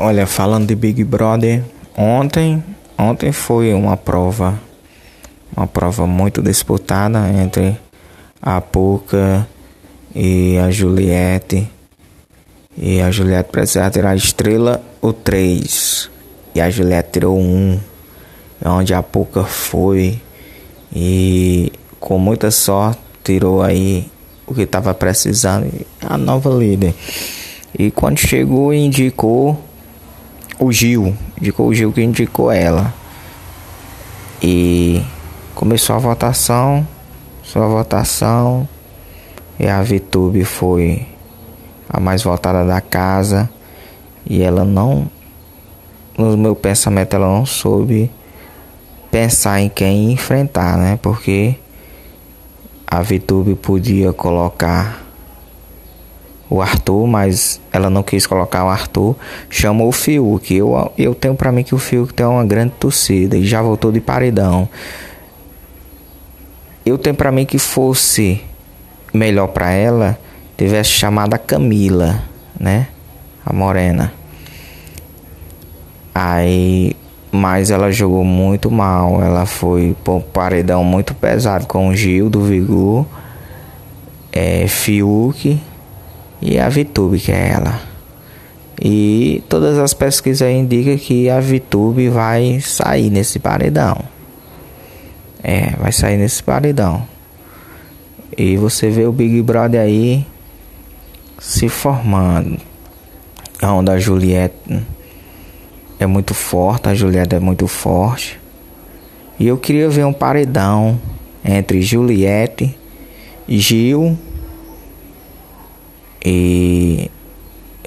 Olha, falando de Big Brother, ontem, ontem foi uma prova, uma prova muito disputada entre a Puka e a Juliette. E a Juliette precisava tirar a estrela o 3. E a Juliette tirou um. Onde a Puka foi. E com muita sorte tirou aí o que estava precisando. A nova líder. E quando chegou indicou o Gil, indicou o Gil que indicou ela. E começou a votação, sua votação, e a Vitube foi a mais votada da casa. E ela não, no meu pensamento, ela não soube pensar em quem enfrentar, né? Porque a Vitube podia colocar o Arthur, mas ela não quis colocar o Arthur, chamou o Fiuk. Eu, eu tenho para mim que o Fiuk tem uma grande torcida e já voltou de paredão. Eu tenho para mim que fosse melhor para ela tivesse chamado a Camila, né? A morena. Aí, mas ela jogou muito mal. Ela foi um paredão muito pesado com o Gil do Vigor, é, Fiuk e a Vitube, que é ela. E todas as pesquisas indicam que a Vitube vai sair nesse paredão. É, vai sair nesse paredão. E você vê o Big Brother aí se formando. A Juliette é muito forte, a Juliette é muito forte. E eu queria ver um paredão entre Juliette, Gil e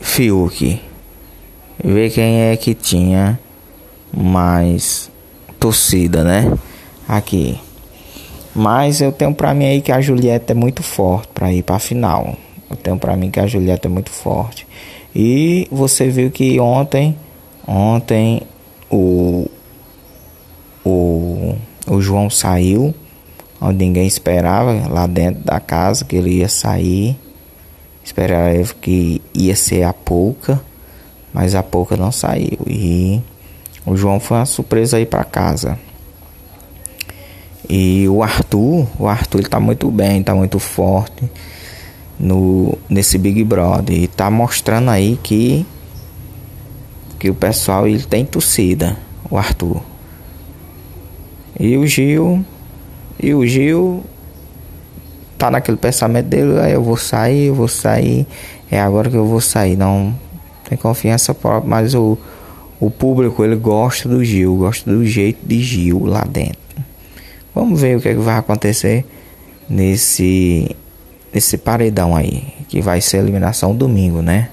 Fiuk. Ver quem é que tinha mais torcida, né? Aqui. Mas eu tenho pra mim aí que a Julieta é muito forte para ir pra final. Eu tenho pra mim que a Julieta é muito forte. E você viu que ontem, ontem o o, o João saiu onde ninguém esperava lá dentro da casa que ele ia sair. Esperava que ia ser a pouca, mas a pouca não saiu. E o João foi uma surpresa aí para casa. E o Arthur, o Arthur ele tá muito bem, tá muito forte no nesse Big Brother e tá mostrando aí que que o pessoal ele tem torcida, o Arthur. E o Gil, e o Gil tá naquele pensamento dele, ah, eu vou sair, eu vou sair, é agora que eu vou sair, não tem confiança própria, mas o, o público ele gosta do Gil, gosta do jeito de Gil lá dentro. Vamos ver o que, é que vai acontecer nesse nesse paredão aí, que vai ser eliminação domingo, né?